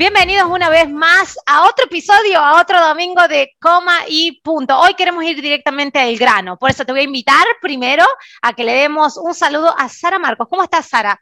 Bienvenidos una vez más a otro episodio, a otro domingo de coma y punto. Hoy queremos ir directamente al grano, por eso te voy a invitar primero a que le demos un saludo a Sara Marcos. ¿Cómo estás, Sara?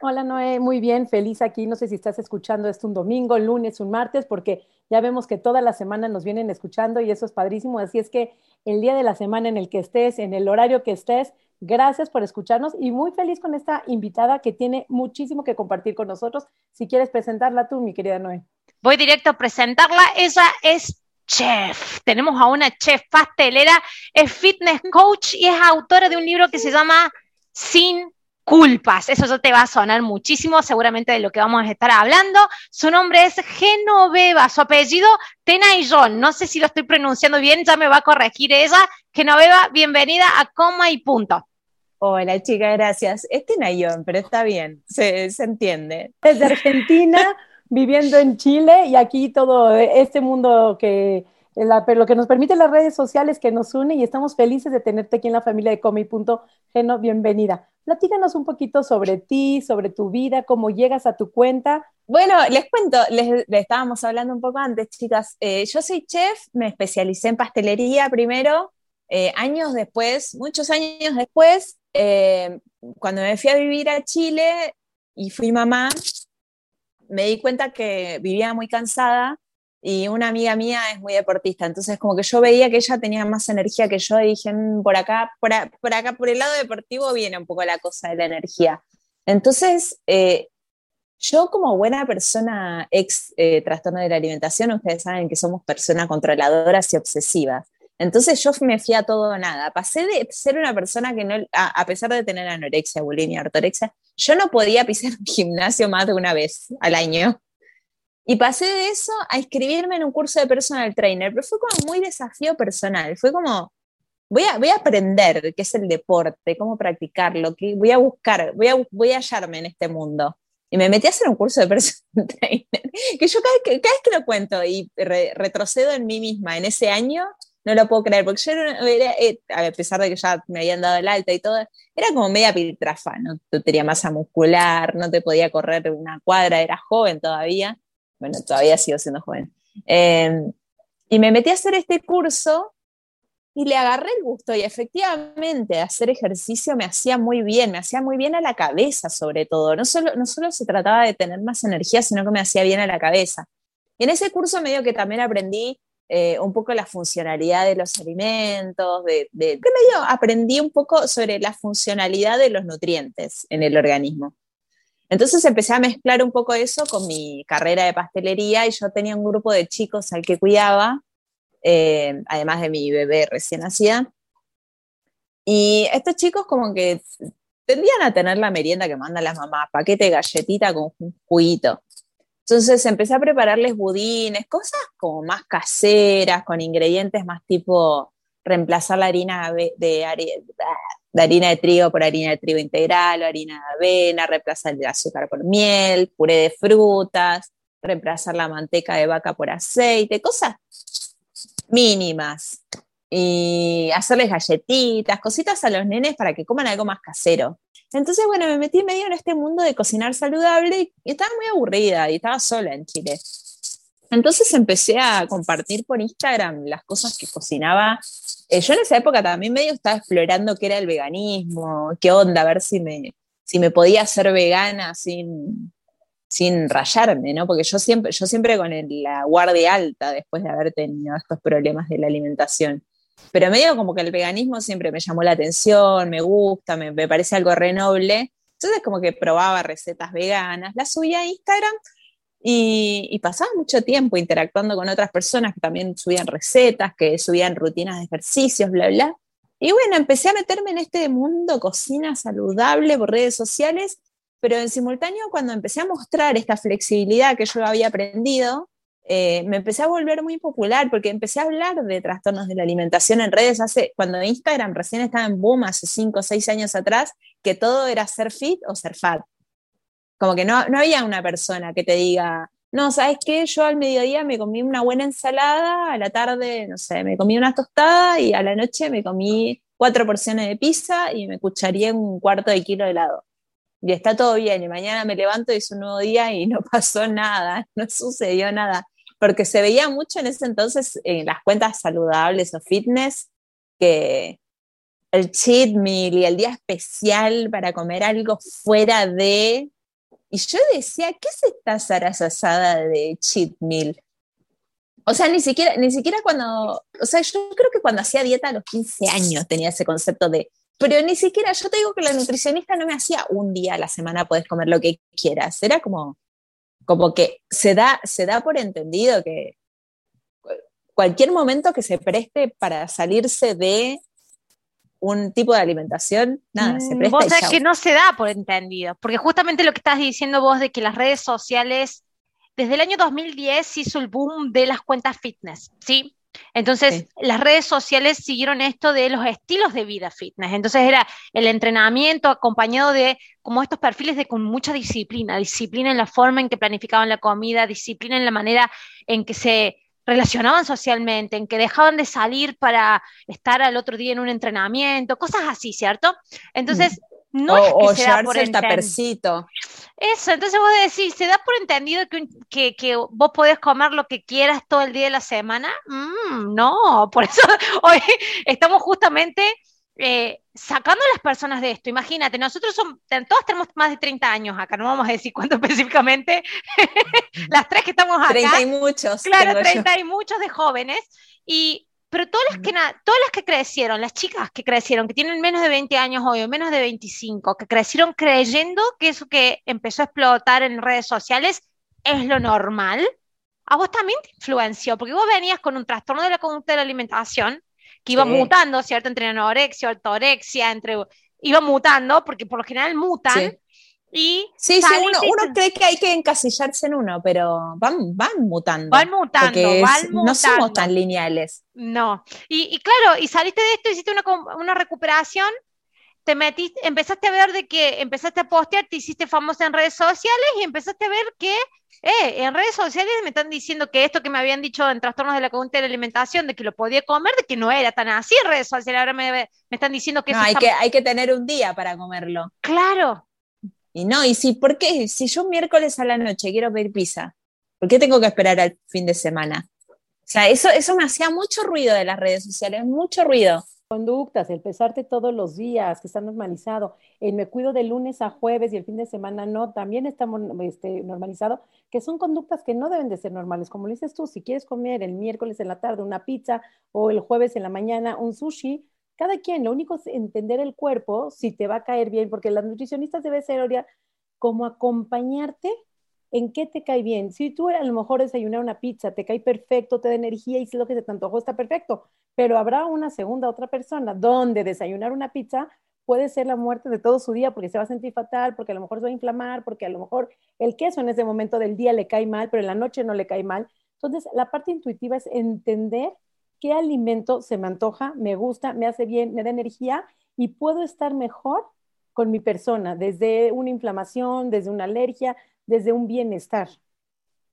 Hola Noé, muy bien, feliz aquí. No sé si estás escuchando esto un domingo, lunes, un martes, porque ya vemos que toda la semana nos vienen escuchando y eso es padrísimo. Así es que el día de la semana en el que estés, en el horario que estés, Gracias por escucharnos y muy feliz con esta invitada que tiene muchísimo que compartir con nosotros. Si quieres presentarla tú, mi querida Noé. Voy directo a presentarla. Ella es chef. Tenemos a una chef pastelera, es fitness coach y es autora de un libro que se llama Sin culpas. Eso ya te va a sonar muchísimo, seguramente de lo que vamos a estar hablando. Su nombre es Genoveva, su apellido Tenaillon. No sé si lo estoy pronunciando bien, ya me va a corregir ella. Genoveva, bienvenida a Coma y Punto. Hola chica, gracias. Es Nayón, pero está bien, se, se entiende. Desde Argentina, viviendo en Chile y aquí todo este mundo que lo que nos permite las redes sociales que nos une y estamos felices de tenerte aquí en la familia de Punto. Geno, bienvenida. Platícanos un poquito sobre ti, sobre tu vida, cómo llegas a tu cuenta. Bueno, les cuento, les, estábamos hablando un poco antes, chicas. Eh, yo soy chef, me especialicé en pastelería primero. Eh, años después, muchos años después, eh, cuando me fui a vivir a Chile y fui mamá, me di cuenta que vivía muy cansada y una amiga mía es muy deportista, entonces como que yo veía que ella tenía más energía que yo y dije, mm, por acá, por, acá, por el lado deportivo viene un poco la cosa de la energía. Entonces, eh, yo como buena persona ex eh, trastorno de la alimentación, ustedes saben que somos personas controladoras y obsesivas. Entonces yo me fui a todo o nada. Pasé de ser una persona que no, a, pesar de tener anorexia, bulimia, ortorexia, yo no podía pisar un gimnasio más de una vez al año. Y pasé de eso a inscribirme en un curso de personal trainer, pero fue como muy desafío personal. Fue como, voy a, voy a aprender qué es el deporte, cómo practicarlo, que voy a buscar, voy a, voy a hallarme en este mundo. Y me metí a hacer un curso de personal trainer, que yo cada, vez que lo cuento y retrocedo en mí misma en ese año, no lo puedo creer, porque yo era, eh, a pesar de que ya me habían dado el alta y todo, era como media piltrafa, no tenía masa muscular, no te podía correr una cuadra, era joven todavía, bueno, todavía sigo siendo joven. Em, y me metí a hacer este curso y le agarré el gusto y efectivamente hacer ejercicio me hacía muy bien, me hacía muy bien a la cabeza sobre todo. No solo, no solo se trataba de tener más energía, sino que me hacía bien a la cabeza. En ese curso medio que también aprendí eh, un poco la funcionalidad de los alimentos, de, de, medio aprendí un poco sobre la funcionalidad de los nutrientes en el organismo. Entonces empecé a mezclar un poco eso con mi carrera de pastelería y yo tenía un grupo de chicos al que cuidaba, eh, además de mi bebé recién nacida. Y estos chicos como que tendían a tener la merienda que mandan las mamás, paquete de galletita con un juguito. Entonces empecé a prepararles budines, cosas como más caseras, con ingredientes más tipo reemplazar la harina de, harina de trigo por harina de trigo integral o harina de avena, reemplazar el azúcar por miel, puré de frutas, reemplazar la manteca de vaca por aceite, cosas mínimas. Y hacerles galletitas, cositas a los nenes para que coman algo más casero. Entonces, bueno, me metí medio en este mundo de cocinar saludable y estaba muy aburrida y estaba sola en Chile. Entonces empecé a compartir por Instagram las cosas que cocinaba. Eh, yo en esa época también medio estaba explorando qué era el veganismo, qué onda, a ver si me, si me podía hacer vegana sin, sin rayarme, ¿no? Porque yo siempre, yo siempre con la guardia alta después de haber tenido estos problemas de la alimentación. Pero medio como que el veganismo siempre me llamó la atención, me gusta, me, parece algo renoble. Entonces como que probaba recetas veganas, las subía a Instagram y, pasaba mucho tiempo interactuando con otras personas que también subían recetas, que subían rutinas de ejercicios, bla, bla. Y bueno, empecé a meterme en este mundo cocina saludable por redes sociales, pero en simultáneo cuando empecé a mostrar esta flexibilidad que yo había aprendido, eh, me empecé a volver muy popular porque empecé a hablar de trastornos de la alimentación en redes hace, cuando Instagram recién estaba en boom hace 5 o 6 años atrás, que todo era ser fit o ser fat. Como que no, no había una persona que te diga, no, ¿sabes qué? Yo al mediodía me comí una buena ensalada, a la tarde, no sé, me comí una tostada y a la noche me comí cuatro porciones de pizza y me cucharía un cuarto de kilo de helado. Y está todo bien, y mañana me levanto y es un nuevo día y no pasó nada, no sucedió nada porque se veía mucho en ese entonces en las cuentas saludables o fitness que el cheat meal y el día especial para comer algo fuera de... Y yo decía, ¿qué es esta zarazasada de cheat meal? O sea, ni siquiera, ni siquiera cuando, o sea, yo creo que cuando hacía dieta a los 15 años tenía ese concepto de, pero ni siquiera, yo te digo que la nutricionista no me hacía un día a la semana puedes comer lo que quieras, era como, como que se da, se da por entendido que cualquier momento que se preste para salirse de un tipo de alimentación, nada, se mm, presta. Vos sabés que no se da por entendido, porque justamente lo que estás diciendo vos de que las redes sociales, desde el año 2010 hizo el boom de las cuentas fitness, ¿sí? Entonces, las redes sociales siguieron esto de los estilos de vida fitness. Entonces, era el entrenamiento acompañado de como estos perfiles de con mucha disciplina, disciplina en la forma en que planificaban la comida, disciplina en la manera en que se relacionaban socialmente, en que dejaban de salir para estar al otro día en un entrenamiento, cosas así, ¿cierto? Entonces, no es que se da por tapercito. Eso, entonces vos decís, ¿se da por entendido que, que, vos podés comer lo que quieras todo el día de la semana? Mm, no, por eso hoy estamos justamente eh, sacando a las personas de esto. Imagínate, nosotros somos, todos tenemos más de 30 años acá, no vamos a decir cuánto específicamente, las tres que estamos acá. 30 y muchos. Claro, 30 y muchos de jóvenes. Y pero todas las, que, todas las que crecieron, las chicas que crecieron, que tienen menos de 20 años hoy o menos de 25, que crecieron creyendo que eso que empezó a explotar en redes sociales es lo normal, a vos también te influenció, porque vos venías con un trastorno de la conducta de la alimentación que iba mutando, ¿cierto? Entre anorexia, ortorexia, entre iba mutando, porque por lo general mutan, y sí, sí, uno, uno, cree que hay que encasillarse en uno, pero van, van mutando. Van mutando, van mutando. No somos tan lineales. No. Y, y claro, y saliste de esto, hiciste una, una, recuperación, te metiste, empezaste a ver de que empezaste a postear, te hiciste famosa en redes sociales y empezaste a ver que eh, en redes sociales me están diciendo que esto que me habían dicho en trastornos de la conducta de la alimentación, de que lo podía comer, de que no era tan así en redes sociales, ahora me, me están diciendo que no, hay, que, hay que tener un día para comerlo. Claro, y no, y si, ¿por qué? Si yo miércoles a la noche quiero pedir pizza, ¿por qué tengo que esperar al fin de semana? O sea, eso, eso me hacía mucho ruido de las redes sociales, mucho ruido. Conductas, el pesarte todos los días, que está normalizado, el me cuido de lunes a jueves y el fin de semana no, también está este, normalizado, que son conductas que no deben de ser normales. Como dices tú, si quieres comer el miércoles en la tarde una pizza o el jueves en la mañana un sushi, cada quien, lo único es entender el cuerpo, si te va a caer bien, porque las nutricionistas debe ser, como acompañarte en qué te cae bien. Si tú a lo mejor desayunar una pizza, te cae perfecto, te da energía y si lo que te antojó está perfecto, pero habrá una segunda, otra persona donde desayunar una pizza puede ser la muerte de todo su día porque se va a sentir fatal, porque a lo mejor se va a inflamar, porque a lo mejor el queso en ese momento del día le cae mal, pero en la noche no le cae mal. Entonces, la parte intuitiva es entender qué alimento se me antoja, me gusta, me hace bien, me da energía y puedo estar mejor con mi persona, desde una inflamación, desde una alergia, desde un bienestar.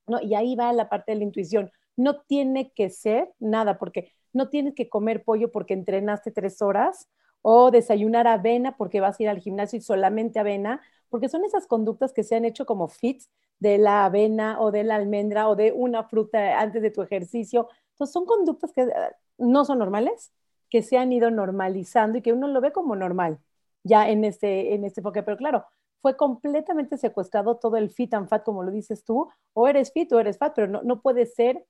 ¿no? Y ahí va la parte de la intuición. No tiene que ser nada, porque no tienes que comer pollo porque entrenaste tres horas o desayunar avena porque vas a ir al gimnasio y solamente avena, porque son esas conductas que se han hecho como fits de la avena o de la almendra o de una fruta antes de tu ejercicio. Son conductas que eh, no son normales, que se han ido normalizando y que uno lo ve como normal ya en este, en este enfoque. Pero claro, fue completamente secuestrado todo el fit and fat, como lo dices tú, o eres fit o eres fat, pero no, no puede ser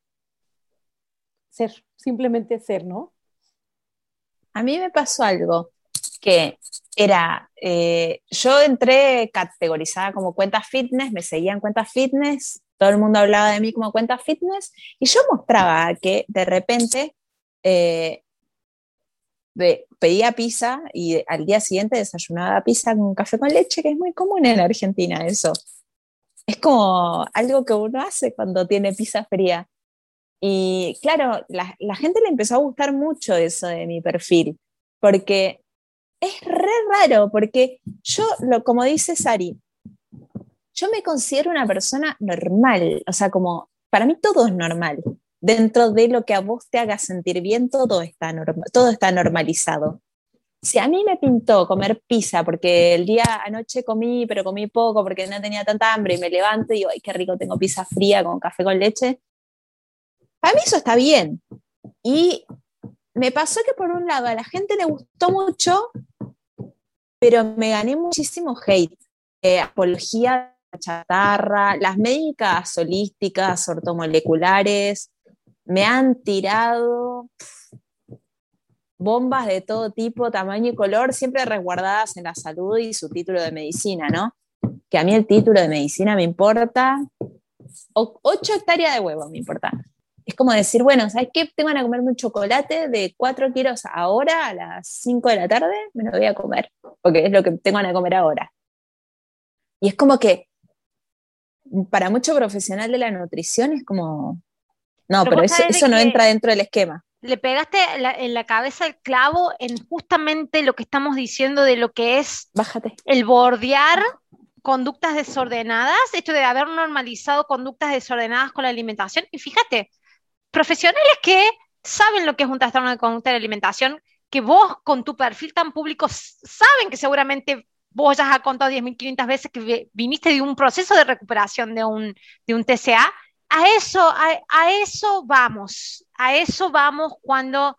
ser, simplemente ser, ¿no? A mí me pasó algo que era, eh, yo entré categorizada como cuenta fitness, me seguían cuentas fitness, todo el mundo hablaba de mí como cuenta fitness y yo mostraba que de repente eh, pedía pizza y al día siguiente desayunaba pizza con café con leche, que es muy común en Argentina eso. es como algo que uno hace cuando tiene pizza fría. Y claro, la, gente le empezó a gustar mucho eso de mi perfil, porque es re raro, porque yo, lo, como dice Sari, yo me considero una persona normal, o sea, como para mí todo es normal. Dentro de lo que a vos te haga sentir bien, todo está, todo está normalizado. Si a mí me pintó comer pizza porque el día anoche comí, pero comí poco porque no tenía tanta hambre y me levanto y digo, ay, qué rico, tengo pizza fría con café con leche, para mí eso está bien. Y me pasó que por un lado a la gente le gustó mucho, pero me gané muchísimo hate. Eh, apología chatarra, las médicas holísticas, ortomoleculares, me han tirado bombas de todo tipo, tamaño y color, siempre resguardadas en la salud y su título de medicina, ¿no? Que a mí el título de medicina me importa, ocho hectáreas de huevo me importa. Es como decir, bueno, ¿sabes qué? Tengo que comerme un chocolate de 4 kilos ahora a las 5 de la tarde, me lo voy a comer, porque es lo que tengo que comer ahora. Y es como que para mucho profesional de la nutrición es como, no, pero, eso, eso no entra dentro del esquema. Le pegaste en la cabeza el clavo en justamente lo que estamos diciendo de lo que es Bájate. el bordear conductas desordenadas, esto de haber normalizado conductas desordenadas con la alimentación. Y fíjate, profesionales que saben lo que es un trastorno de conducta de alimentación, que vos con tu perfil tan público saben que seguramente vos ya has contado 10.500 veces que viniste de un proceso de recuperación de un, de un TCA, a eso, a, a, eso vamos, a eso vamos cuando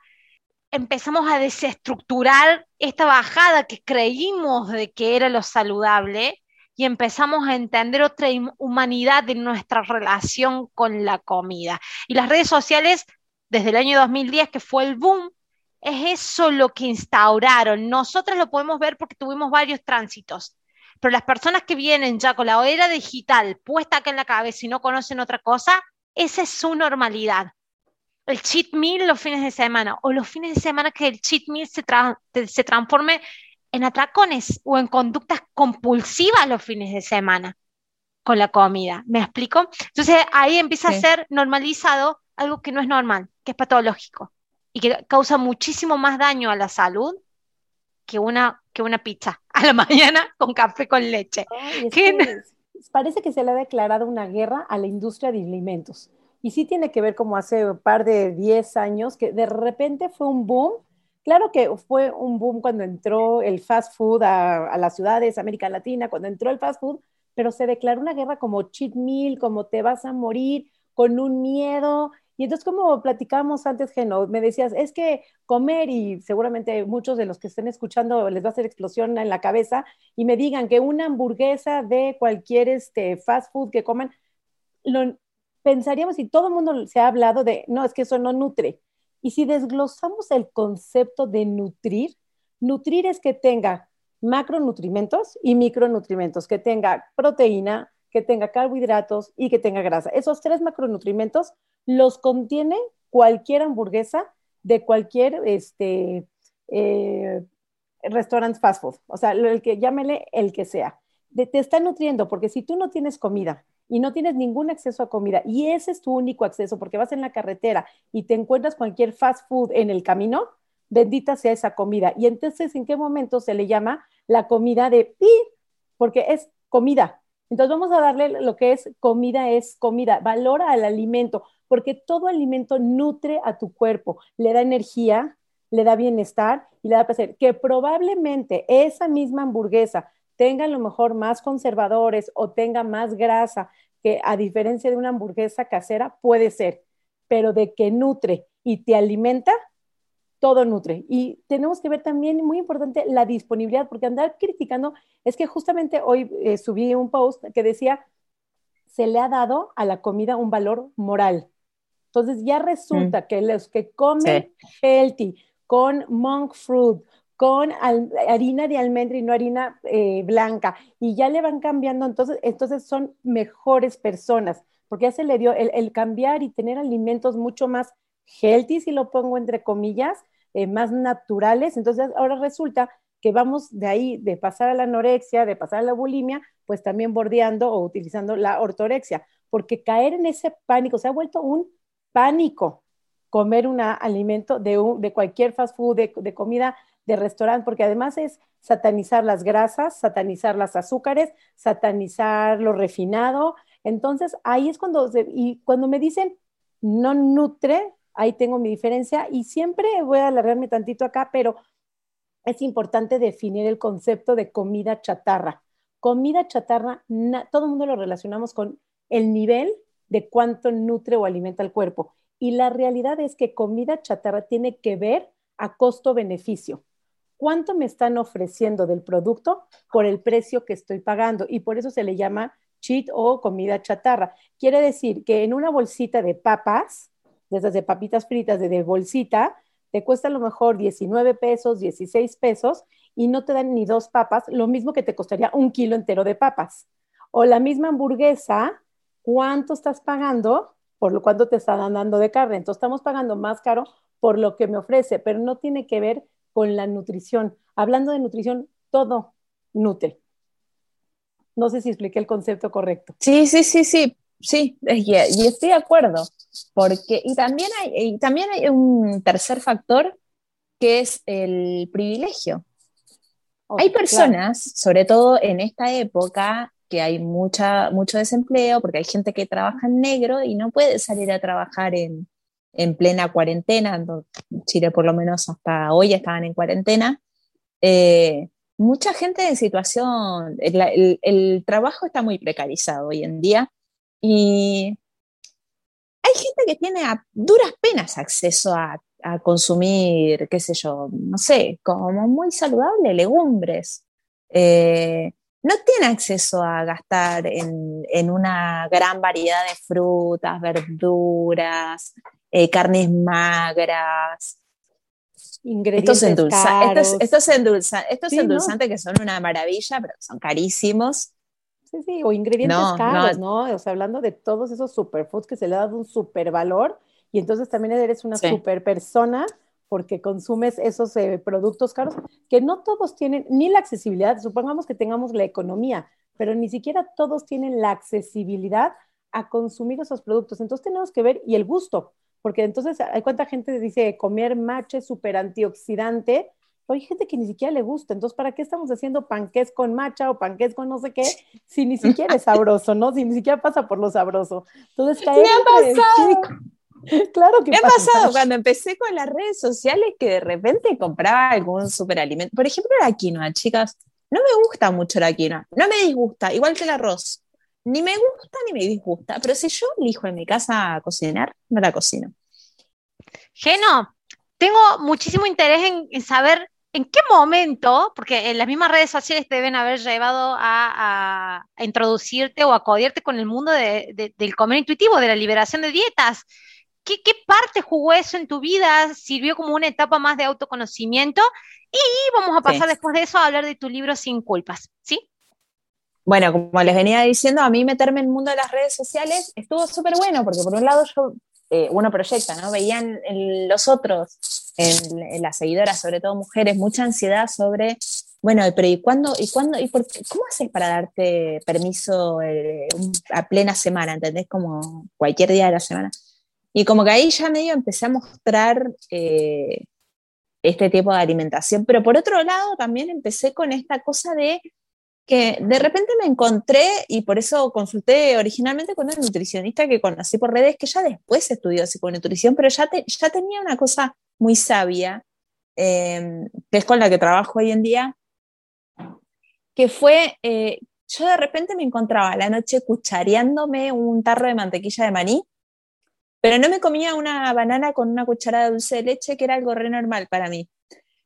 empezamos a desestructurar esta bajada que creímos de que era lo saludable y empezamos a entender otra humanidad de nuestra relación con la comida. Y las redes sociales, desde el año 2010, que fue el boom, es eso lo que instauraron. Nosotros lo podemos ver porque tuvimos varios tránsitos, pero las personas que vienen ya con la era digital puesta acá en la cabeza y no conocen otra cosa, esa es su normalidad. El cheat meal los fines de semana o los fines de semana que el cheat meal se, tra se transforme en atracones o en conductas compulsivas los fines de semana con la comida. ¿Me explico? Entonces ahí empieza a ser normalizado algo que no es normal, que es patológico y que causa muchísimo más daño a la salud que una, que una pizza a la mañana con café con leche. parece que se le ha declarado una guerra a la industria de alimentos. Y sí tiene que ver como hace un par de 10 años que de repente fue un boom Claro que fue un boom cuando entró el fast food a, las ciudades, América Latina, cuando entró el fast food, pero se declaró una guerra como cheat meal, como te vas a morir, con un miedo. Y entonces, como platicábamos antes, Geno, me decías, es que comer, y seguramente muchos de los que estén escuchando les va a hacer explosión en la cabeza, y me digan que una hamburguesa de cualquier este, fast food que coman, lo, pensaríamos, y todo el mundo se ha hablado de, no, es que eso no nutre. Y si desglosamos el concepto de nutrir, nutrir es que tenga macronutrimentos y micronutrimentos, que tenga proteína, que tenga carbohidratos y que tenga grasa. Esos tres macronutrimentos los contiene cualquier hamburguesa de cualquier este, eh, restaurante fast food. O sea, el que llámele el que sea. te está nutriendo, porque si tú no tienes comida y no tienes ningún acceso a comida y ese es tu único acceso porque vas en la carretera y te encuentras cualquier fast food en el camino, bendita sea esa comida. Y entonces, ¿en qué momento se le llama la comida de pi? Porque es comida. Entonces vamos a darle lo que es comida, es comida, valora al alimento, porque todo alimento nutre a tu cuerpo, le da energía, le da bienestar y le da placer. Que probablemente esa misma hamburguesa tenga a lo mejor más conservadores o tenga más grasa, que a diferencia de una hamburguesa casera puede ser, pero de que nutre y te alimenta, todo nutre. Y tenemos que ver también, muy importante, la disponibilidad, porque andar criticando, es que justamente hoy eh, subí un post que decía, se le ha dado a la comida un valor moral. Entonces ya resulta mm. que los que comen healthy, con monk fruit, con harina de almendra y no harina eh, blanca, y ya le van cambiando, entonces, entonces son mejores personas, porque ya se le dio el, cambiar y tener alimentos mucho más healthy, si lo pongo entre comillas, eh, más naturales, entonces ahora resulta que vamos de ahí, de pasar a la anorexia, de pasar a la bulimia, pues también bordeando o utilizando la ortorexia, porque caer en ese pánico se ha vuelto un pánico comer un alimento de, de cualquier fast food, de, de comida de restaurante, porque además es satanizar las grasas, satanizar las azúcares, satanizar lo refinado. Entonces, ahí es cuando, y cuando me dicen no nutre, ahí tengo mi diferencia y siempre voy a alargarme tantito acá, pero es importante definir el concepto de comida chatarra. Comida chatarra, todo el mundo lo relacionamos con el nivel de cuánto nutre o alimenta el cuerpo. Y la realidad es que comida chatarra tiene que ver a costo-beneficio cuánto me están ofreciendo del producto por el precio que estoy pagando. Y por eso se le llama cheat o comida chatarra. Quiere decir que en una bolsita de papas, de esas de papitas fritas de, bolsita, te cuesta a lo mejor 19 pesos, 16 pesos y no te dan ni dos papas, lo mismo que te costaría un kilo entero de papas. O la misma hamburguesa, ¿cuánto estás pagando por lo cuánto te están dando de carne? Entonces estamos pagando más caro por lo que me ofrece, pero no tiene que ver con la nutrición. Hablando de nutrición, todo nutre. No sé si expliqué el concepto correcto. Sí, sí, sí, sí, sí, y estoy de acuerdo. Porque, y también hay, también hay un tercer factor que es el privilegio. hay personas, sobre todo en esta época, que hay mucha, mucho desempleo, porque hay gente que trabaja en negro y no puede salir a trabajar en, en plena cuarentena, Chile por lo menos hasta hoy estaban en cuarentena, eh, mucha gente en situación, el, trabajo está muy precarizado hoy en día y hay gente que tiene a duras penas acceso a, consumir, qué sé yo, no sé, como muy saludable, legumbres. Eh, no tiene acceso a gastar en, en, una gran variedad de frutas, verduras, eh, carnes magras. Ingredientes estos, caros. estos, estos, endulzantes que son una maravilla, pero son carísimos. Sí, sí, o ingredientes caros, no. O sea, hablando de todos esos superfoods que se le ha dado un super valor y entonces también eres una super persona porque consumes esos eh, productos caros que no todos tienen ni la accesibilidad, supongamos que tengamos la economía, pero ni siquiera todos tienen la accesibilidad a consumir esos productos. Entonces tenemos que ver, y el gusto, porque entonces hay cuánta gente dice comer mache súper antioxidante, pero hay gente que ni siquiera le gusta, entonces ¿para qué estamos haciendo panqués con macha o panqués con no sé qué si ni siquiera es sabroso, ¿no? Si ni siquiera pasa por lo sabroso. Entonces caer ¿Qué ha pasado? Claro que Me ha pasado cuando empecé con las redes sociales que de repente compraba algún superalimento. Por ejemplo, la quinoa, chicas. No me gusta mucho la quinoa. No me disgusta, igual que el arroz ni me gusta ni me disgusta, pero si yo elijo en mi casa cocinar, no la cocino. Geno, tengo muchísimo interés en, saber en qué momento, porque en las mismas redes sociales te deben haber llevado a, introducirte o a codiarte con el mundo del comer intuitivo, de la liberación de dietas. ¿Qué, parte jugó eso en tu vida? ¿Sirvió como una etapa más de autoconocimiento? Y vamos a pasar después de eso a hablar de tu libro Sin Culpas, ¿sí? bueno, como les venía diciendo, a mí meterme en el mundo de las redes sociales estuvo súper bueno, porque por un lado yo, eh, uno proyecta, ¿no? Veían en los otros, en, las seguidoras, sobre todo mujeres, mucha ansiedad sobre, bueno, pero ¿y cuándo? ¿Y cuándo? ¿Y por ¿Cómo haces para darte permiso eh, a plena semana? ¿Entendés? Como cualquier día de la semana. Y como que ahí ya medio empecé a mostrar eh, este tipo de alimentación, pero por otro lado también empecé con esta cosa de que de repente me encontré y por eso consulté originalmente con una nutricionista que conocí por redes, que ya después estudió psiconutrición, pero ya, ya tenía una cosa muy sabia, em, que es con la que trabajo hoy en día, que fue, eh, yo de repente me encontraba a la noche cuchareándome un tarro de mantequilla de maní, pero no me comía una banana con una cucharada de dulce de leche, que era algo re normal para mí,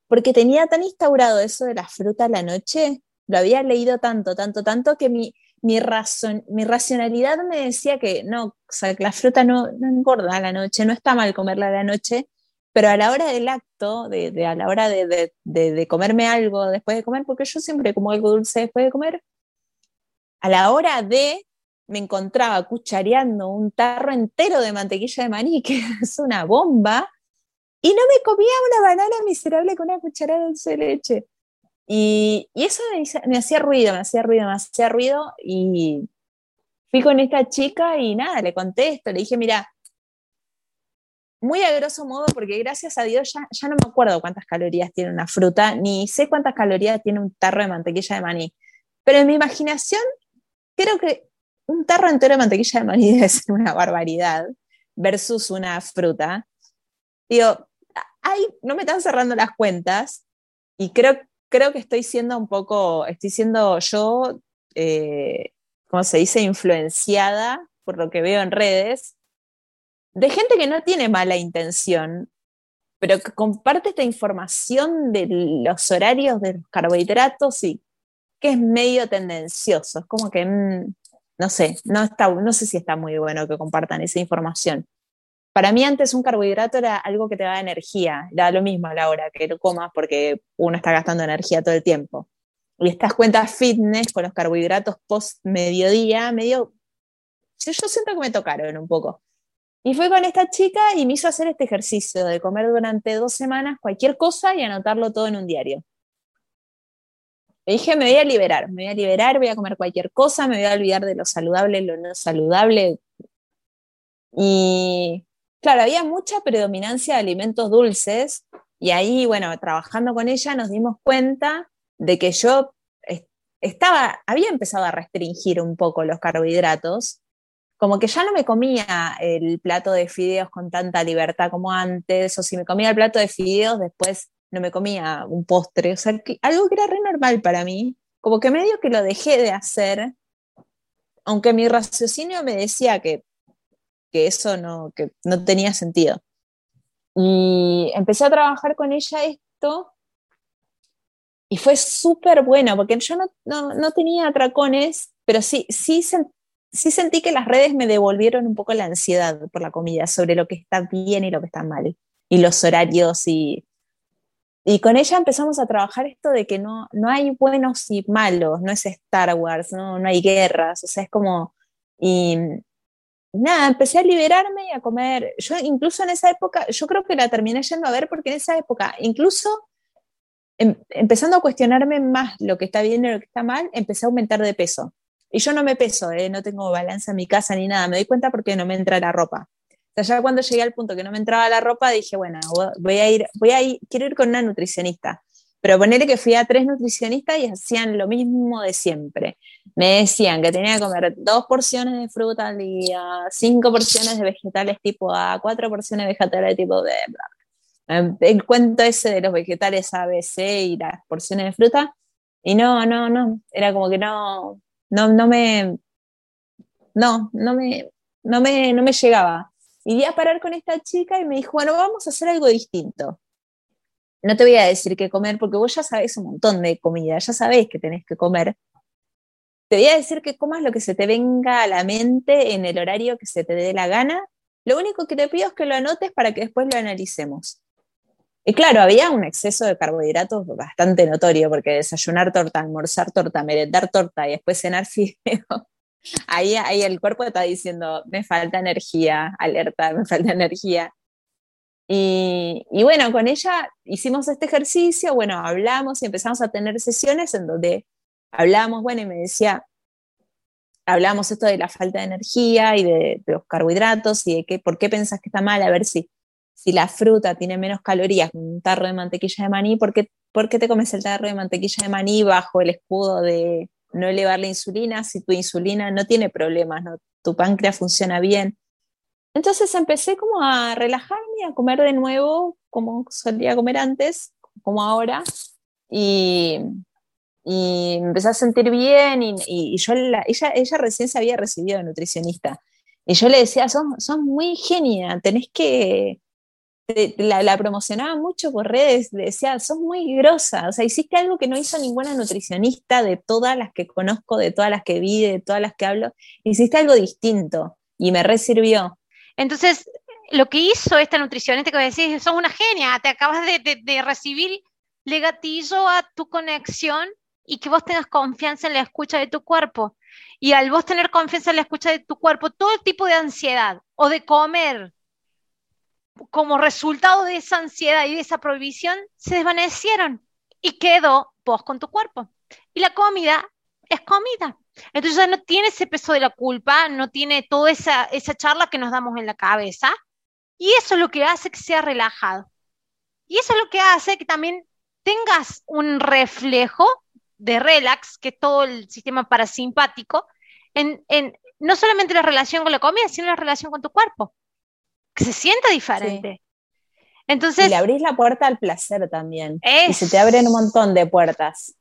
porque tenía tan instaurado eso de la fruta a la noche lo había leído tanto, tanto, tanto que mi, mi, razón, mi racionalidad me decía que no, o sea, que la fruta no, engorda a la noche, no está mal comerla a la noche, pero a la hora del acto, de, a la hora de, de, de, comerme algo después de comer, porque yo siempre como algo dulce después de comer, a la hora de me encontraba cuchareando un tarro entero de mantequilla de maní, que es una bomba, y no me comía una banana miserable con una cucharada de dulce de leche. Y, eso me, hacía ruido, me hacía ruido, me hacía ruido. Y fui con esta chica y nada, le conté esto, le dije, mira, muy a grosso modo, porque gracias a Dios ya, ya no me acuerdo cuántas calorías tiene una fruta, ni sé cuántas calorías tiene un tarro de mantequilla de maní. Pero en mi imaginación, creo que un tarro entero de mantequilla de maní debe ser una barbaridad versus una fruta. Digo, no me están cerrando las cuentas y creo, creo que estoy siendo un poco, estoy siendo yo, eh, ¿cómo se dice?, influenciada por lo que veo en redes, de gente que no tiene mala intención, pero que comparte esta información de los horarios de los carbohidratos y que es medio tendencioso. Es como que, mm, no sé, no, está, no sé si está muy bueno que compartan esa información. Para mí antes un carbohidrato era algo que te da energía, da lo mismo a la hora que lo comas porque uno está gastando energía todo el tiempo. Y estas cuentas fitness con los carbohidratos post mediodía, medio, yo siento que me tocaron un poco. Y fui con esta chica y me hizo hacer este ejercicio de comer durante dos semanas cualquier cosa y anotarlo todo en un diario. Le dije, me voy a liberar, me voy a liberar, voy a comer cualquier cosa, me voy a olvidar de lo saludable, lo no saludable. Y claro, había mucha predominancia de alimentos dulces y ahí, bueno, trabajando con ella nos dimos cuenta de que yo estaba, había empezado a restringir un poco los carbohidratos como que ya no me comía el plato de fideos con tanta libertad como antes, o si me comía el plato de fideos, después no me comía un postre, o sea, algo que era re normal para mí, como que medio que lo dejé de hacer, aunque mi raciocinio me decía que, que eso no, que no tenía sentido. Y empecé a trabajar con ella esto y fue súper bueno, porque yo no, no, no, tenía atracones, pero sí, sí sí sentí que las redes me devolvieron un poco la ansiedad por la comida, sobre lo que está bien y lo que está mal, y los horarios y... Y con ella empezamos a trabajar esto de que no, no hay buenos y malos, no es Star Wars, no, no hay guerras, o sea, es como... Y nada, empecé a liberarme y a comer. Yo incluso en esa época, yo creo que la terminé yendo a ver porque en esa época, incluso em, empezando a cuestionarme más lo que está bien y lo que está mal, empecé a aumentar de peso. Y yo no me peso, ¿eh? no tengo balanza en mi casa ni nada, me doy cuenta porque no me entra la ropa. O sea, ya cuando llegué al punto que no me entraba la ropa, dije, bueno, voy a ir, voy a ir, quiero ir con una nutricionista. Pero ponerle que fui a tres nutricionistas y hacían lo mismo de siempre. Me decían que tenía que comer dos porciones de fruta al día, cinco porciones de vegetales tipo A, cuatro porciones de vegetales tipo B. El cuento ese de los vegetales A, B, C y las porciones de fruta. Y no, no, no, era como que no, no, no me, no, no me, no me, no me llegaba. Y a parar con esta chica y me dijo, bueno, vamos a hacer algo distinto. No te voy a decir qué comer porque vos ya sabés un montón de comida, ya sabés que tenés que comer. Te voy a decir que comas lo que se te venga a la mente en el horario que se te dé la gana. Lo único que te pido es que lo anotes para que después lo analicemos. Y claro, había un exceso de carbohidratos bastante notorio, porque desayunar torta, almorzar torta, merendar torta y después cenar fideo, ahí, ahí el cuerpo está diciendo, me falta energía, alerta, me falta energía. Y, bueno, con ella hicimos este ejercicio, bueno, hablamos y empezamos a tener sesiones en donde hablamos, bueno, y me decía, hablamos esto de la falta de energía y de, de los carbohidratos y de que, por qué pensás que está mal, a ver si si la fruta tiene menos calorías que un tarro de mantequilla de maní, ¿por qué, te comes el tarro de mantequilla de maní bajo el escudo de no elevar la insulina si tu insulina no tiene problemas, tu páncreas funciona bien? Entonces empecé como a relajarme, a comer de nuevo como solía comer antes, como ahora, y, y empecé a sentir bien y, yo ella, ella recién se había recibido de nutricionista. Y yo le decía, sos, sos muy genia, tenés que, la, promocionaba mucho por redes, decía, sos muy grosa, o sea, hiciste algo que no hizo ninguna nutricionista de todas las que conozco, de todas las que vi, de todas las que hablo, hiciste algo distinto y me resirvió. Entonces, lo que hizo esta nutricionista que decís, sos una genia, te acabas de, de recibir le gatillo a tu conexión y que vos tengas confianza en la escucha de tu cuerpo. Y al vos tener confianza en la escucha de tu cuerpo, todo tipo de ansiedad o de comer como resultado de esa ansiedad y de esa prohibición, se desvanecieron. y quedó vos con tu cuerpo. Y la comida es comida. Entonces ya no tiene ese peso de la culpa, no tiene toda esa, esa charla que nos damos en la cabeza. Y eso es lo que hace que sea relajado. Y eso es lo que hace que también tengas un reflejo de relax, que es todo el sistema parasimpático, en, en no solamente la relación con la comida, sino la relación con tu cuerpo, que se sienta diferente. Entonces, y le abrís la puerta al placer también. Y se te abren un montón de puertas.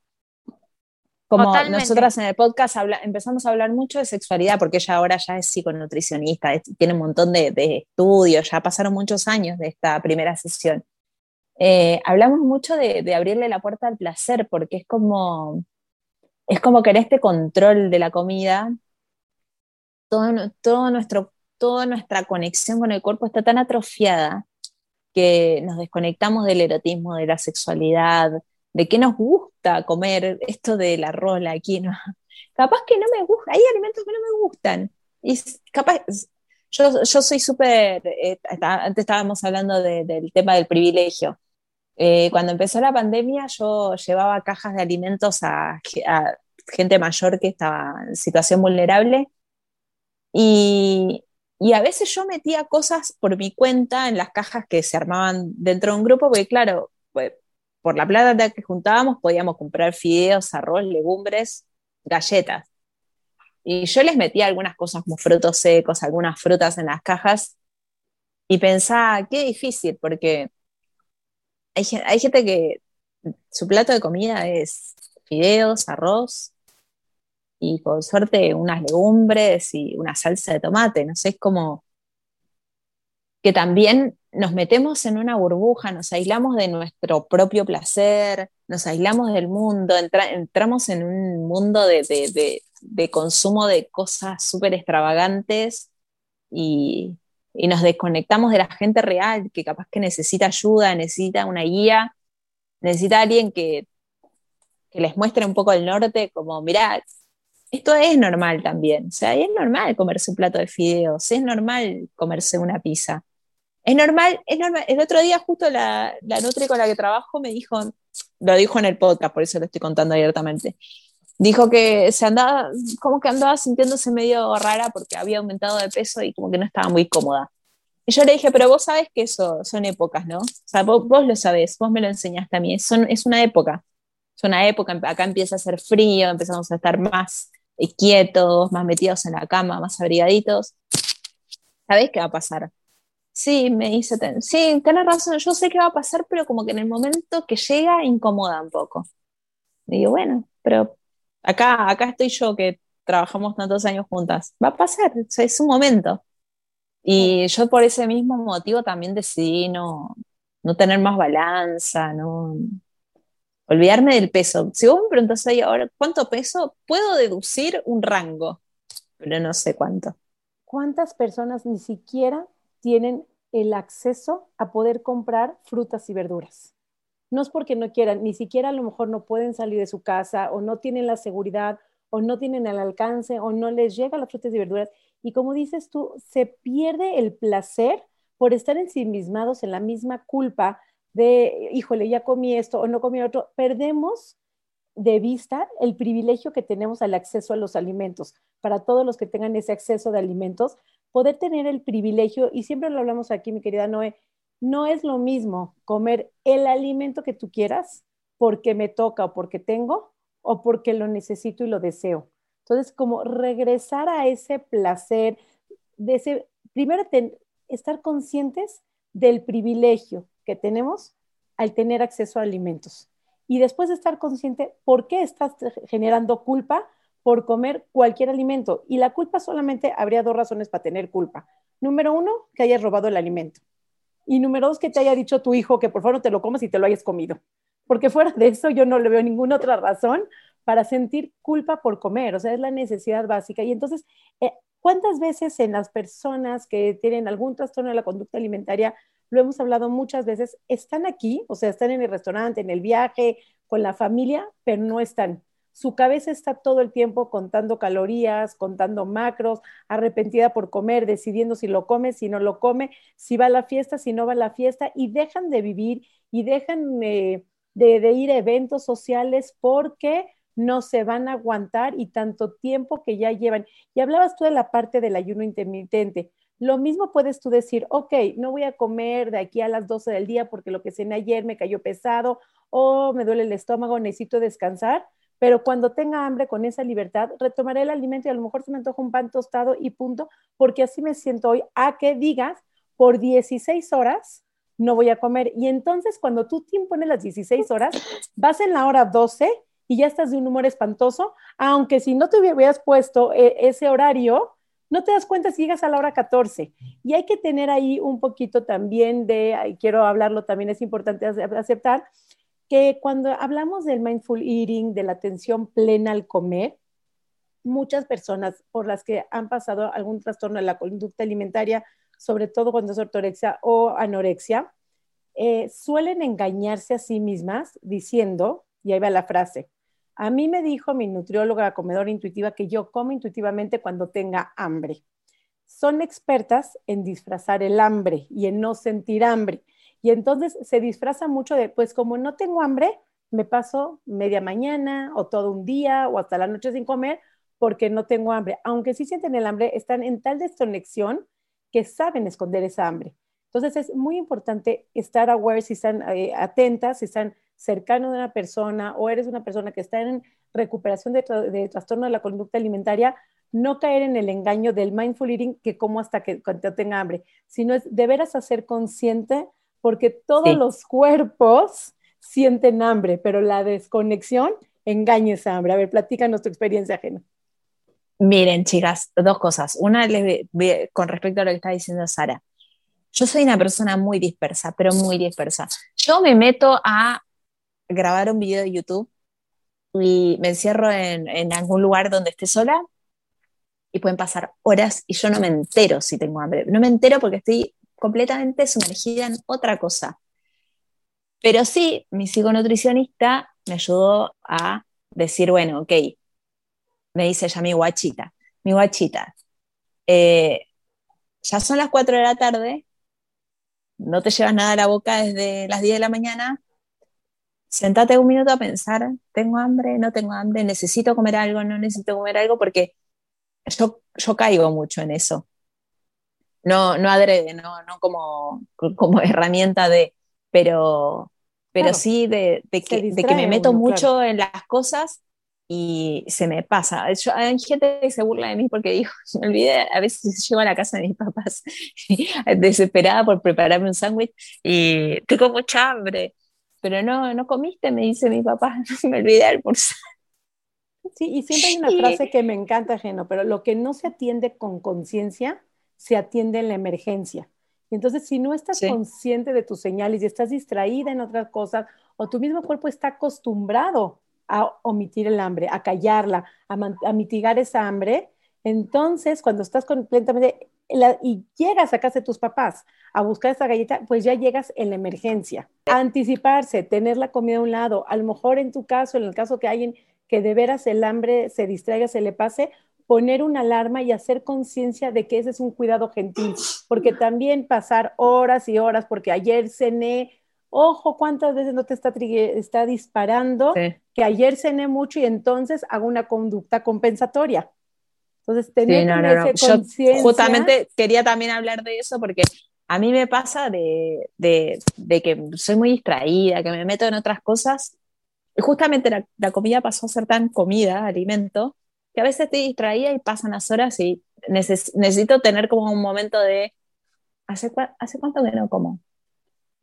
Como nosotras en el podcast empezamos a hablar mucho de sexualidad, porque ella ahora ya es psiconutricionista, tiene un montón de, estudios, ya pasaron muchos años de esta primera sesión. Eh, hablamos mucho de, abrirle la puerta al placer, porque es como, es como que en este control de la comida, todo, todo nuestro, toda nuestra conexión con el cuerpo está tan atrofiada que nos desconectamos del erotismo, de la sexualidad, de qué nos gusta comer, esto arroz, la quinoa. Capaz que no me gusta, hay alimentos que no me gustan. Capaz, yo, yo soy súper, eh, antes estábamos hablando del tema del privilegio. Eh, cuando empezó la pandemia yo llevaba cajas de alimentos a, a gente mayor que estaba en situación vulnerable y, y a veces yo metía cosas por mi cuenta en las cajas que se armaban dentro de un grupo, porque claro, pues, por la plata que juntábamos podíamos comprar fideos, arroz, legumbres, galletas. Y yo les metía algunas cosas como frutos secos, algunas frutas en las cajas y pensaba, qué difícil, porque hay, hay gente que su plato de comida es fideos, arroz, y con suerte unas legumbres y una salsa de tomate, no sé, es como que también nos metemos en una burbuja, nos aislamos de nuestro propio placer, nos aislamos del mundo, entramos en un mundo de, consumo de cosas súper extravagantes y, nos desconectamos de la gente real que capaz que necesita ayuda, necesita una guía, necesita alguien que, que les muestre un poco el norte, como, mirá, esto es normal también. O sea, es normal comerse un plato de fideos, es normal comerse una pizza. Es normal, es normal. El otro día justo la, la Nutri con la que trabajo me dijo, lo dijo en el podcast, por eso lo estoy contando abiertamente. Dijo que se andaba, como que andaba sintiéndose medio rara porque había aumentado de peso y como que no estaba muy cómoda. Y yo le dije, pero vos sabes que eso son épocas, ¿no? O sea, vos, lo sabés, vos me lo enseñaste a mí, es una época. Es una época, acá empieza a hacer frío, empezamos a estar más quietos, más metidos en la cama, más abrigaditos, ¿sabés qué va a pasar? Sí, me dice, sí, tenés razón, yo sé qué va a pasar, pero como que en el momento que llega incomoda un poco. digo, bueno, pero acá, acá estoy yo que trabajamos tantos años juntas, va a pasar, es un momento. Y yo por ese mismo motivo también decidí no, no tener más balanza, no, olvidarme del peso. Si vos me preguntas ahí ahora cuánto peso, puedo deducir un rango, pero no sé cuánto. ¿Cuántas personas ni siquiera tienen el acceso a poder comprar frutas y verduras? No es porque no quieran, ni siquiera a lo mejor no pueden salir de su casa o no tienen la seguridad o no tienen el alcance o no les llega las frutas y verduras. Y como dices tú, se pierde el placer por estar ensimismados en la misma culpa de, híjole, ya comí esto o no comí otro, perdemos de vista el privilegio que tenemos al acceso a los alimentos. Para todos los que tengan ese acceso de alimentos, poder tener el privilegio, y siempre lo hablamos aquí, mi querida Noé, no es lo mismo comer el alimento que tú quieras porque me toca o porque tengo o porque lo necesito y lo deseo. Entonces, como regresar a ese placer, de ese, primero estar conscientes del privilegio que tenemos al tener acceso a alimentos. Y después de estar consciente, ¿por qué estás generando culpa por comer cualquier alimento? Y la culpa solamente habría dos razones para tener culpa. Número uno, que hayas robado el alimento. Y número dos, que te haya dicho tu hijo que por favor no te lo comas y te lo hayas comido. Porque fuera de eso yo no le veo ninguna otra razón para sentir culpa por comer. O sea, es la necesidad básica. Y entonces, eh, ¿cuántas veces en las personas que tienen algún trastorno de la conducta alimentaria lo hemos hablado muchas veces, están aquí, o sea, están en el restaurante, en el viaje, con la familia, pero no están. Su cabeza está todo el tiempo contando calorías, contando macros, arrepentida por comer, decidiendo si lo come, si no lo come, si va a la fiesta, si no va a la fiesta, y dejan de vivir y dejan, de, de ir a eventos sociales porque no se van a aguantar y tanto tiempo que ya llevan. Y hablabas tú de la parte del ayuno intermitente. Lo mismo puedes tú decir, ok, no voy a comer de aquí a las 12 del día porque lo que cené ayer me cayó pesado o me duele el estómago, necesito descansar, pero cuando tenga hambre con esa libertad, retomaré el alimento y a lo mejor se me antoja un pan tostado y punto, porque así me siento hoy, a que digas, por 16 horas no voy a comer. Y entonces cuando tú te impones las 16 horas, vas en la hora 12 y ya estás de un humor espantoso, aunque si no te hubieras puesto eh, ese horario, no te das cuenta si llegas a la hora 14. Y hay que tener ahí un poquito también de, quiero hablarlo también, es importante aceptar, que cuando hablamos del mindful eating, de la atención plena al comer, muchas personas por las que han pasado algún trastorno de la conducta alimentaria, sobre todo cuando es ortorexia o anorexia, eh, suelen engañarse a sí mismas diciendo, y ahí va la frase, a mí me dijo mi nutrióloga comedora intuitiva que yo como intuitivamente cuando tenga hambre. Son expertas en disfrazar el hambre y en no sentir hambre. Y entonces se disfraza mucho de, pues como no tengo hambre, me paso media mañana o todo un día o hasta la noche sin comer porque no tengo hambre. Aunque sí sienten el hambre, están en tal desconexión que saben esconder esa hambre. Entonces es muy importante estar aware, si están eh, atentas, si están cercano de una persona o eres una persona que está en recuperación de, trastorno de la conducta alimentaria, no caer en el engaño del mindful eating que como hasta que cuando tenga hambre, sino es de veras hacer consciente porque todos los cuerpos sienten hambre, pero la desconexión engaña esa hambre. A ver, platícanos tu experiencia ajena. Miren, chicas, dos cosas. Una con respecto a lo que está diciendo Sara. Yo soy una persona muy dispersa, pero muy dispersa. Yo me meto a grabar un video de YouTube y me encierro en, en algún lugar donde esté sola y pueden pasar horas y yo no me entero si tengo hambre. No me entero porque estoy completamente sumergida en otra cosa. Pero sí, mi psiconutricionista me ayudó a decir, bueno, ok, me dice ya mi guachita, mi guachita, eh, ya son las 4 de la tarde, no te llevas nada a la boca desde las 10 de la mañana, sentate un minuto a pensar, ¿tengo hambre? ¿No tengo hambre? ¿Necesito comer algo? ¿No necesito comer algo? Porque yo, yo caigo mucho en eso. No, no adrede, no, no como, como herramienta de, pero, pero sí de, de, que, de, que, me meto mucho en las cosas y se me pasa. hay gente que se burla de mí porque digo, me olvidé, a veces llego a la casa de mis papás desesperada por prepararme un sándwich y tengo mucha hambre pero no, no comiste, me dice mi papá, me olvidé almorzar. Sí, y siempre hay una frase que me encanta, Geno, pero lo que no se atiende con conciencia, se atiende en la emergencia. Y entonces, si no estás consciente de tus señales y estás distraída en otras cosas, o tu mismo cuerpo está acostumbrado a omitir el hambre, a callarla, a, a mitigar esa hambre, entonces cuando estás completamente y llegas a casa de tus papás a buscar esa galleta, pues ya llegas en la emergencia. Anticiparse, tener la comida a un lado, a lo mejor en tu caso, en el caso que alguien que de veras el hambre se distraiga, se le pase, poner una alarma y hacer conciencia de que ese es un cuidado gentil, porque también pasar horas y horas, porque ayer cené, ojo, cuántas veces no te está, está disparando, que ayer cené mucho y entonces hago una conducta compensatoria. Entonces, tener sí, Yo justamente quería también hablar de eso porque a mí me pasa de, de, que soy muy distraída, que me meto en otras cosas. Justamente la, la, comida pasó a ser tan comida, alimento, que a veces estoy distraída y pasan las horas y necesito tener como un momento de, ¿hace, ¿hace cuánto que no como?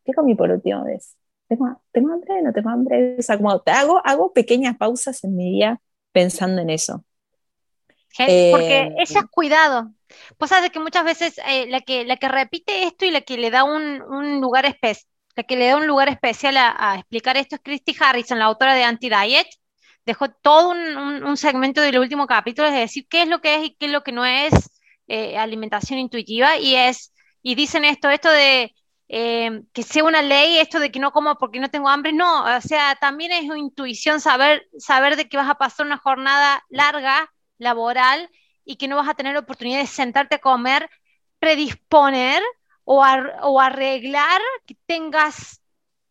¿Qué comí por última vez? ¿Tengo, ¿Tengo hambre? ¿No tengo hambre? O sea, como hago, hago pequeñas pausas en mi día pensando en eso porque eh, ese es cuidado. Pues sabes que muchas veces eh, la, que, la que repite esto y la que le da un, lugar especial, la que le da un lugar especial a, explicar esto es Christy Harrison, la autora de Anti-Diet. Dejó todo un, segmento del último capítulo de decir qué es lo que es y qué es lo que no es eh, alimentación intuitiva. Y es, y dicen esto, esto de que sea una ley, esto de que no como porque no tengo hambre, no, o sea, también es intuición saber, saber de que vas a pasar una jornada larga laboral y que no vas a tener oportunidad de sentarte a comer, predisponer o, o arreglar que tengas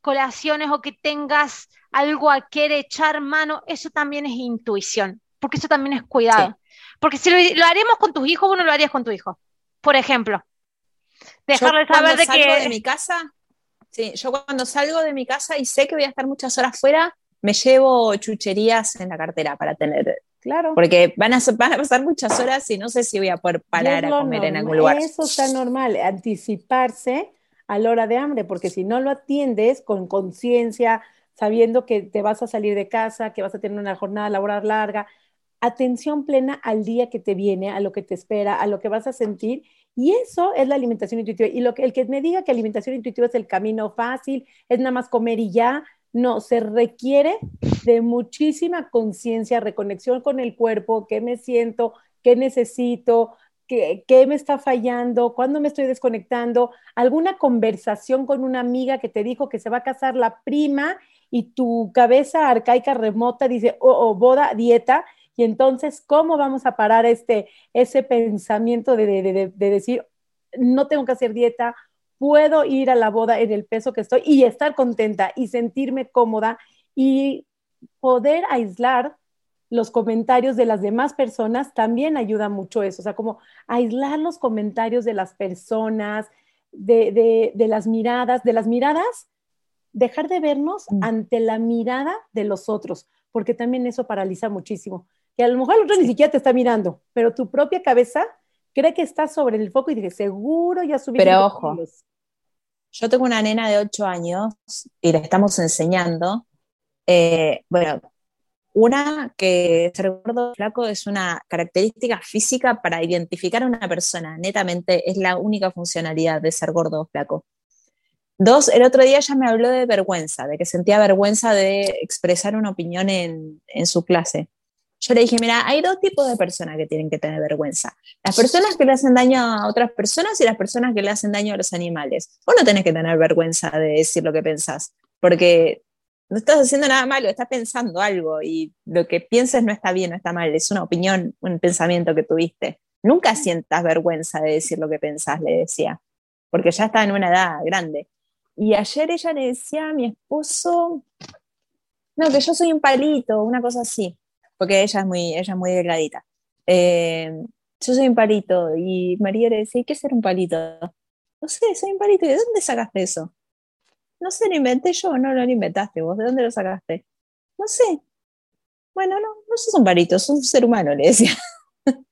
colaciones o que tengas algo a quiere echar mano, eso también es intuición, porque eso también es cuidado. Porque si lo, lo haríamos con tus hijos, vos no lo harías con tu hijo. Por ejemplo, dejarle saber de que... de mi casa, sí, yo cuando salgo de mi casa y sé que voy a estar muchas horas fuera, me llevo chucherías en la cartera para tener Claro. Porque van a, van a pasar muchas horas y no sé si voy a poder parar a comer en algún lugar. Eso está normal, anticiparse a la hora de hambre, porque si no lo atiendes con conciencia, sabiendo que te vas a salir de casa, que vas a tener una jornada laboral larga, atención plena al día que te viene, a lo que te espera, a lo que vas a sentir. Y eso es la alimentación intuitiva. Y lo que, el que me diga que alimentación intuitiva es el camino fácil, es nada más comer y ya, no, se requiere de muchísima conciencia, reconexión con el cuerpo, qué me siento, qué necesito, qué, qué, me está fallando, cuándo me estoy desconectando, alguna conversación con una amiga que te dijo que se va a casar la prima y tu cabeza arcaica remota dice, oh, oh boda, dieta, y entonces, ¿cómo vamos a parar este, ese pensamiento de, de, de, de decir, no tengo que hacer dieta puedo ir a la boda en el peso que estoy y estar contenta y sentirme cómoda y poder aislar los comentarios de las demás personas también ayuda mucho eso, o sea, como aislar los comentarios de las personas, de, de, de las miradas, de las miradas, dejar de vernos mm. ante la mirada de los otros, porque también eso paraliza muchísimo. Que a lo mejor el otro ni siquiera te está mirando, pero tu propia cabeza cree que está sobre el foco y dice, seguro ya subí. Pero ojo, yo tengo una nena de 8 años y la estamos enseñando. Eh, bueno, una que ser gordo flaco es una característica física para identificar a una persona, netamente es la única funcionalidad de ser gordo o flaco. Dos, el otro día ella me habló de vergüenza, de que sentía vergüenza de expresar una opinión en, en su clase yo le dije, mira, hay dos tipos de personas que tienen que tener vergüenza. Las personas que le hacen daño a otras personas y las personas que le hacen daño a los animales. Vos no tenés que tener vergüenza de decir lo que pensás, porque no estás haciendo nada malo, estás pensando algo y lo que pienses no está bien, no está mal, es una opinión, un pensamiento que tuviste. Nunca sientas vergüenza de decir lo que pensás, le decía, porque ya está en una edad grande. Y ayer ella le decía a mi esposo, no, que yo soy un palito, una cosa así porque ella es muy, ella es muy delgadita. Eh, yo soy un palito y María le decía, ¿qué es ser un palito? No sé, soy un palito. ¿Y de dónde sacaste eso? No sé, lo inventé yo, no lo inventaste vos. ¿De dónde lo sacaste? No sé. Bueno, no, no sos un palito, sos un ser humano, le decía.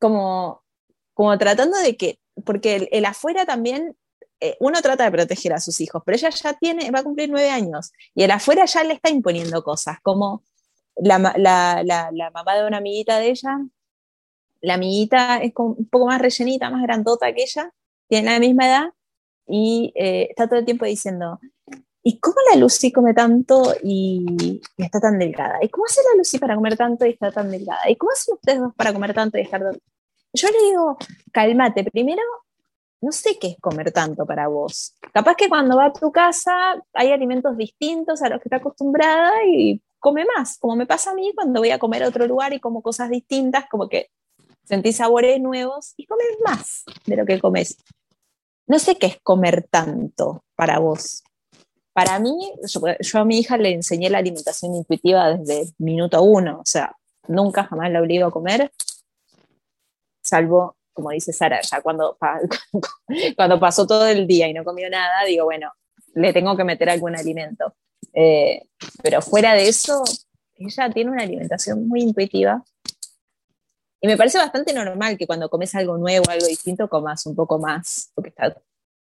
como, como tratando de que, porque el, afuera también, eh, uno trata de proteger a sus hijos, pero ella ya tiene, va a cumplir nueve años y el afuera ya le está imponiendo cosas, como la, mamá de una amiguita de ella, la amiguita es un poco más rellenita, más grandota que ella, tiene la misma edad y eh, está todo el tiempo diciendo, ¿y cómo la Lucy come tanto y, está tan delgada? ¿Y cómo hace la Lucy para comer tanto y está tan delgada? ¿Y cómo hacen ustedes dos para comer tanto y estar tan... Yo le digo, cálmate, primero, no sé qué es comer tanto para vos. Capaz que cuando va a tu casa hay alimentos distintos a los que está acostumbrada y come más, como me pasa a mí cuando voy a comer a otro lugar y como cosas distintas, como que sentís sabores nuevos y comes más de lo que comes. No sé qué es comer tanto para vos. Para mí, yo, a mi hija le enseñé la alimentación intuitiva desde minuto uno, o sea, nunca jamás la obligo a comer, salvo, como dice Sara, ya cuando, cuando pasó todo el día y no comió nada, digo, bueno, le tengo que meter algún alimento. Eh, pero fuera de eso, ella tiene una alimentación muy intuitiva. Y me parece bastante normal que cuando comes algo nuevo, algo distinto, comas un poco más, porque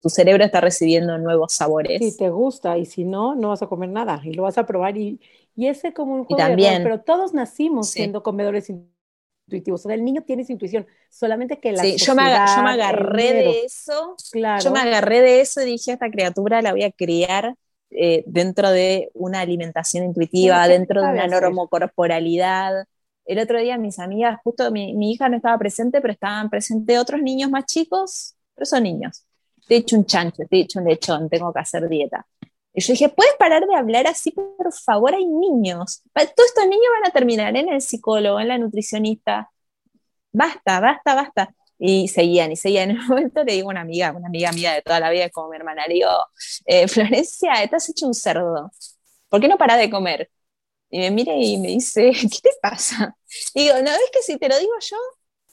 tu cerebro está recibiendo nuevos sabores. Si te gusta, y si no, no vas a comer nada, y lo vas a probar. Y, y ese como un juego también, pero todos nacimos siendo comedores intuitivos. O sea, el niño tiene esa intuición, solamente que la sí, yo, me, yo me agarré de eso, claro. yo me agarré de eso y dije, esta criatura la voy a criar eh, dentro de una alimentación intuitiva, dentro de una normocorporalidad. El otro día mis amigas, justo mi, hija no estaba presente, pero estaban presentes otros niños más chicos, pero son niños. Te he hecho un chancho, te he hecho un lechón, tengo que hacer dieta. Y yo dije, ¿puedes parar de hablar así? Por favor, hay niños. Todos estos niños van a terminar en el psicólogo, en la nutricionista. Basta, basta, basta. Y seguían y seguían. En un momento le digo a una amiga, una amiga mía de toda la vida, como mi hermana, le digo, eh, Florencia, estás hecho un cerdo. ¿por qué no para de comer? Y me mira y me dice, ¿qué te pasa? Y digo, no, es que si te lo digo yo,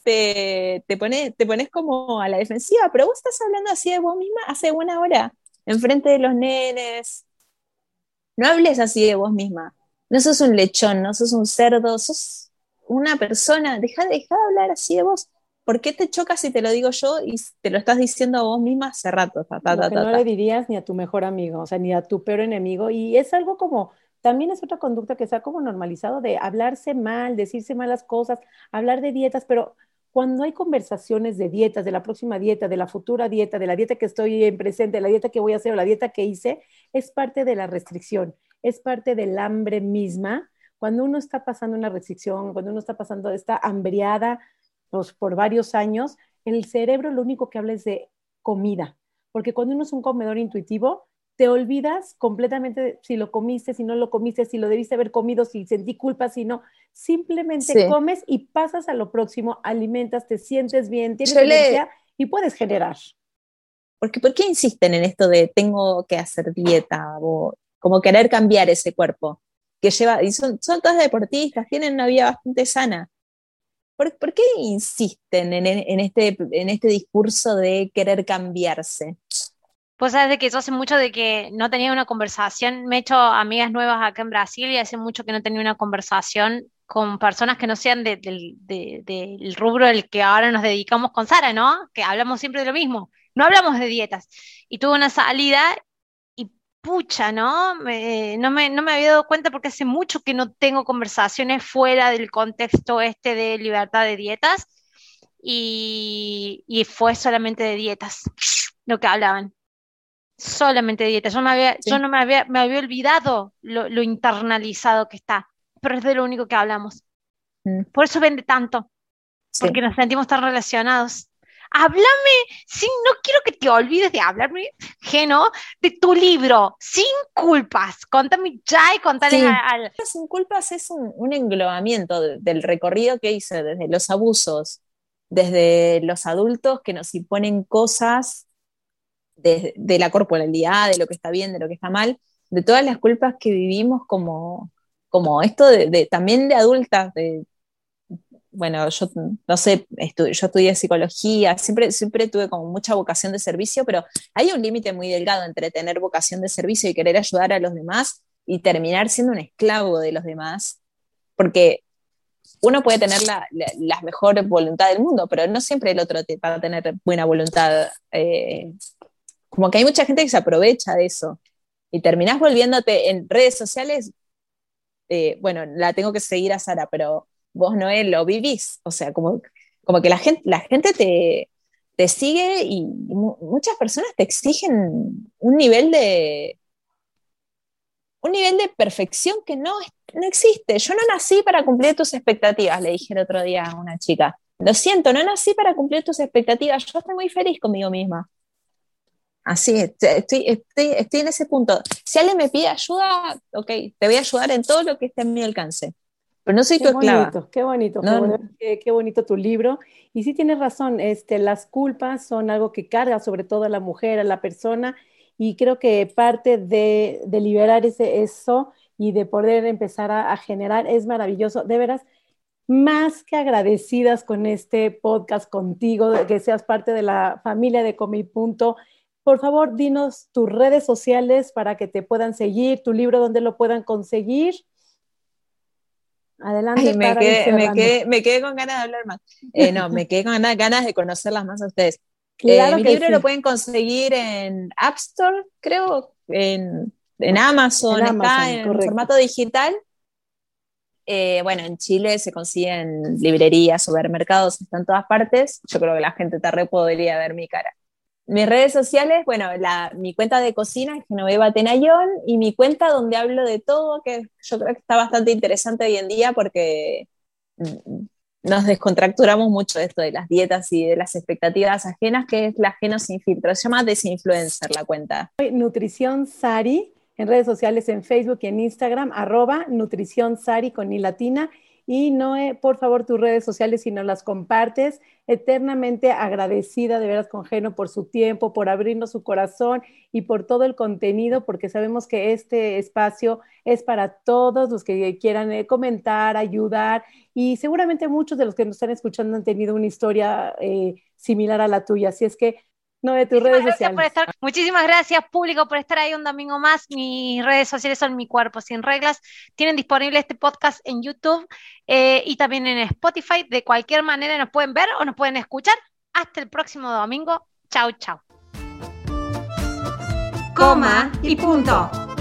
te, te, te pones como a la defensiva, pero vos estás hablando así de vos misma hace buena hora, enfrente de los nenes. No hables así de vos misma. No sos un lechón, no sos un cerdo, sos una persona. Deja, deja de hablar así de vos. ¿Por qué te chocas si te lo digo yo y te lo estás diciendo a vos misma hace rato? no le dirías ni a tu mejor amigo, o sea, ni a tu peor enemigo. Y es algo como, también es otra conducta que está como normalizado de hablarse mal, decirse malas cosas, hablar de dietas, pero cuando hay conversaciones de dietas, de la próxima dieta, de la futura dieta, de la dieta que estoy en presente, de la dieta que voy a hacer o la dieta que hice, es parte de la restricción, es parte del hambre misma. Cuando uno está pasando una restricción, cuando uno está pasando esta hambriada pues, por varios años, el cerebro lo único que habla es de comida, porque cuando uno es un comedor intuitivo, te olvidas completamente si lo comiste, si no lo comiste, si lo debiste haber comido, si sentí culpa, si no. Simplemente comes y pasas a lo próximo, alimentas, te sientes bien, tienes energía y puedes generar. Porque, ¿Por qué insisten en esto de tengo que hacer dieta o como querer cambiar ese cuerpo? Que lleva, y son, son todas deportistas, tienen una vida bastante sana. ¿Por, qué insisten en, en, este, en este discurso de querer cambiarse? Pues sabes que yo hace mucho de que no tenía una conversación, me he hecho amigas nuevas acá en Brasil y hace mucho que no tenía una conversación con personas que no sean del rubro del que ahora nos dedicamos con Sara, ¿no? Que hablamos siempre de lo mismo, no hablamos de dietas. Y tuve una salida y pucha, ¿no? no, me, no me había dado cuenta porque hace mucho que no tengo conversaciones fuera del contexto este de libertad de dietas y, y fue solamente de dietas lo que hablaban solamente dieta. Yo, me había, yo no me había, me había olvidado lo, internalizado que está, pero es de lo único que hablamos. Mm. Por eso vende tanto, porque nos sentimos tan relacionados. Háblame, sí, no quiero que te olvides de hablarme, Geno, de tu libro, Sin Culpas. Contame ya y contale al... Sin Culpas es un, englobamiento del recorrido que hice desde los abusos, desde los adultos que nos imponen cosas de, la corporalidad, de lo que está bien, de lo que está mal, de todas las culpas que vivimos como, como esto también de adultas, bueno, yo no sé, yo estudié psicología, siempre, siempre tuve como mucha vocación de servicio, pero hay un límite muy delgado entre tener vocación de servicio y querer ayudar a los demás y terminar siendo un esclavo de los demás, porque uno puede tener la, mejor voluntad del mundo, pero no siempre el otro va a tener buena voluntad eh, como que hay mucha gente que se aprovecha de eso y terminás volviéndote en redes sociales, eh, bueno, la tengo que seguir a Sara, pero vos, Noé, lo vivís, o sea, como, como que la gente, la gente te, te sigue y muchas personas te exigen un nivel de un nivel de perfección que no, no existe. Yo no nací para cumplir tus expectativas, le dije el otro día a una chica. Lo siento, no nací para cumplir tus expectativas. Yo estoy muy feliz conmigo misma. Así, estoy, estoy, en ese punto. Si alguien me pide ayuda, ok, te voy a ayudar en todo lo que esté en mi alcance. Pero no soy tu esclava. qué bonito, qué, bonito tu libro. Y sí tienes razón, este, las culpas son algo que carga sobre todo a la mujer, a la persona, y creo que parte de, liberar ese, eso y de poder empezar a, a generar es maravilloso. De veras, más que agradecidas con este podcast contigo, de que seas parte de la familia de Comi Punto por favor, dinos tus redes sociales para que te puedan seguir, tu libro donde lo puedan conseguir. Adelante. me, quedé, con ganas de hablar más. Eh, no, me quedé con ganas, de conocerlas más a ustedes. Eh, mi libro lo pueden conseguir en App Store, creo, en, Amazon, está en formato digital. Eh, bueno, en Chile se consiguen librerías, supermercados, está en todas partes. Yo creo que la gente te podría ver mi cara. Mis redes sociales, bueno, mi cuenta de cocina es Genoveva Tenayón y mi cuenta donde hablo de todo, que yo creo que está bastante interesante hoy en día porque mm, nos descontracturamos mucho de esto de las dietas y de las expectativas ajenas, que es la ajeno sin filtro. Se llama Desinfluencer la cuenta. Nutrición Sari en redes sociales en Facebook y en Instagram, arroba Nutrición Sari con I latina. Y Noé, por favor, tus redes sociales, si nos las compartes, eternamente agradecida de veras con Geno por su tiempo, por abrirnos su corazón y por todo el contenido, porque sabemos que este espacio es para todos los que quieran eh, comentar, ayudar y seguramente muchos de los que nos están escuchando han tenido una historia eh, similar a la tuya. Así es que no, de tus redes sociales. muchísimas gracias, público, por estar ahí un domingo más. Mis redes sociales son Mi Cuerpo Sin Reglas. Tienen disponible este podcast en YouTube eh, y también en Spotify. De cualquier manera nos pueden ver o nos pueden escuchar. Hasta el próximo domingo. Chau, chau. Coma y punto.